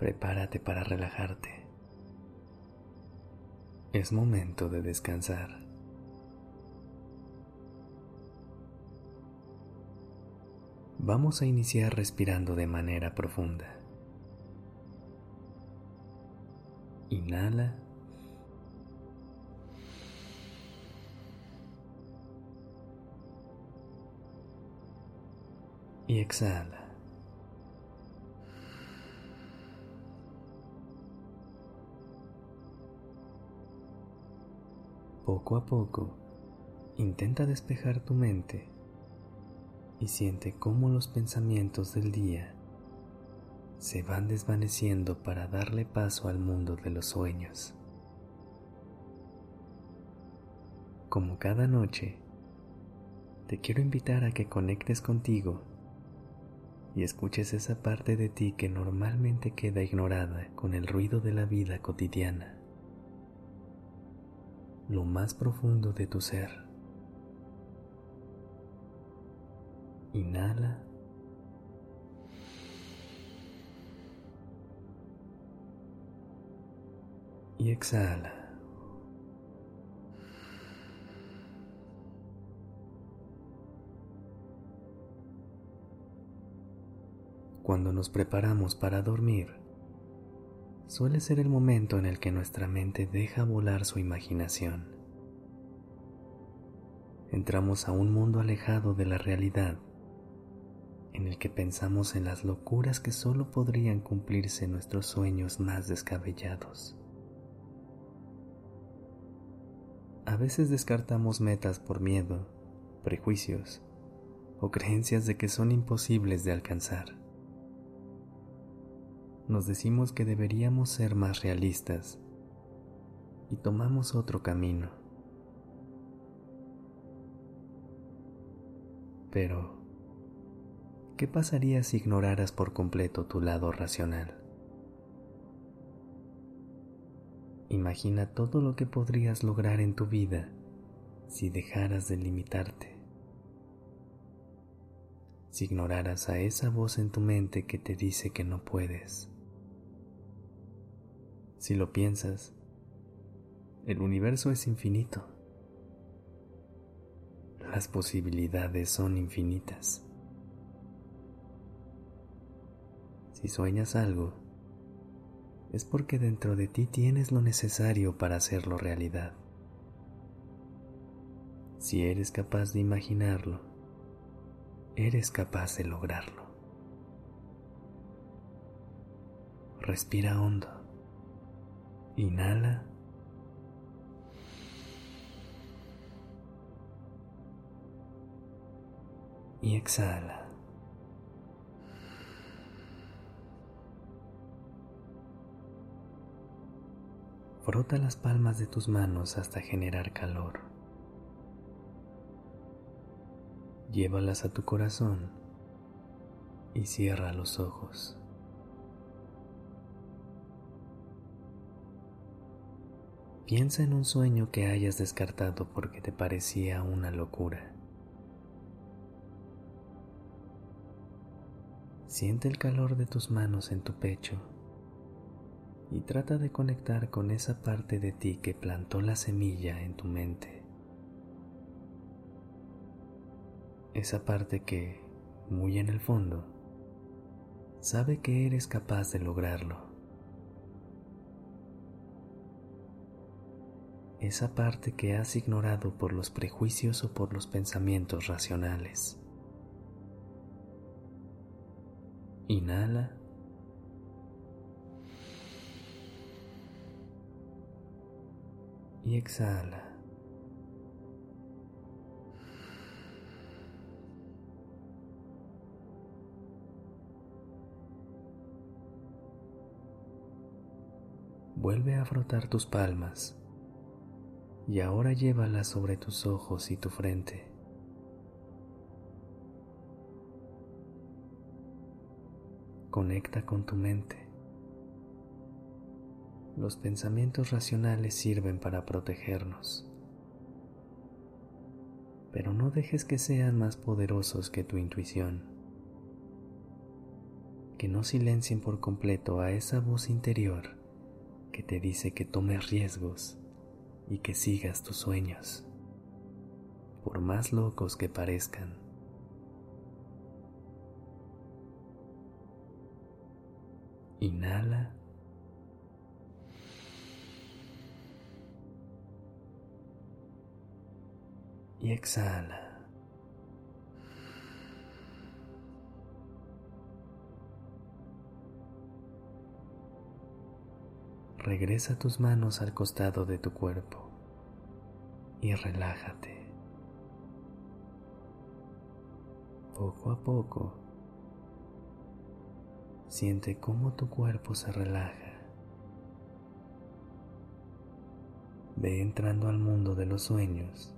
Prepárate para relajarte. Es momento de descansar. Vamos a iniciar respirando de manera profunda. Inhala. Y exhala. Poco a poco, intenta despejar tu mente y siente cómo los pensamientos del día se van desvaneciendo para darle paso al mundo de los sueños. Como cada noche, te quiero invitar a que conectes contigo y escuches esa parte de ti que normalmente queda ignorada con el ruido de la vida cotidiana, lo más profundo de tu ser. Inhala. Y exhala. Cuando nos preparamos para dormir, suele ser el momento en el que nuestra mente deja volar su imaginación. Entramos a un mundo alejado de la realidad en el que pensamos en las locuras que solo podrían cumplirse nuestros sueños más descabellados. A veces descartamos metas por miedo, prejuicios o creencias de que son imposibles de alcanzar. Nos decimos que deberíamos ser más realistas y tomamos otro camino. Pero, ¿qué pasaría si ignoraras por completo tu lado racional? Imagina todo lo que podrías lograr en tu vida si dejaras de limitarte. Si ignoraras a esa voz en tu mente que te dice que no puedes. Si lo piensas, el universo es infinito. Las posibilidades son infinitas. Si sueñas algo, es porque dentro de ti tienes lo necesario para hacerlo realidad. Si eres capaz de imaginarlo, eres capaz de lograrlo. Respira hondo. Inhala. Y exhala. Frota las palmas de tus manos hasta generar calor. Llévalas a tu corazón y cierra los ojos. Piensa en un sueño que hayas descartado porque te parecía una locura. Siente el calor de tus manos en tu pecho y trata de conectar con esa parte de ti que plantó la semilla en tu mente. Esa parte que, muy en el fondo, sabe que eres capaz de lograrlo. Esa parte que has ignorado por los prejuicios o por los pensamientos racionales. Inhala y exhala. vuelve a frotar tus palmas y ahora llévalas sobre tus ojos y tu frente. Conecta con tu mente. Los pensamientos racionales sirven para protegernos, pero no dejes que sean más poderosos que tu intuición, que no silencien por completo a esa voz interior que te dice que tomes riesgos y que sigas tus sueños, por más locos que parezcan. Inhala. Y exhala. Regresa tus manos al costado de tu cuerpo y relájate. Poco a poco, siente cómo tu cuerpo se relaja. Ve entrando al mundo de los sueños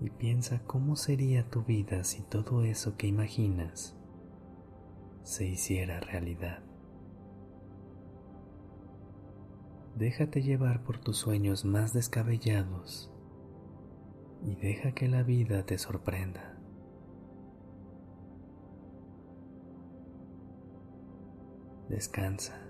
y piensa cómo sería tu vida si todo eso que imaginas se hiciera realidad. Déjate llevar por tus sueños más descabellados y deja que la vida te sorprenda. Descansa.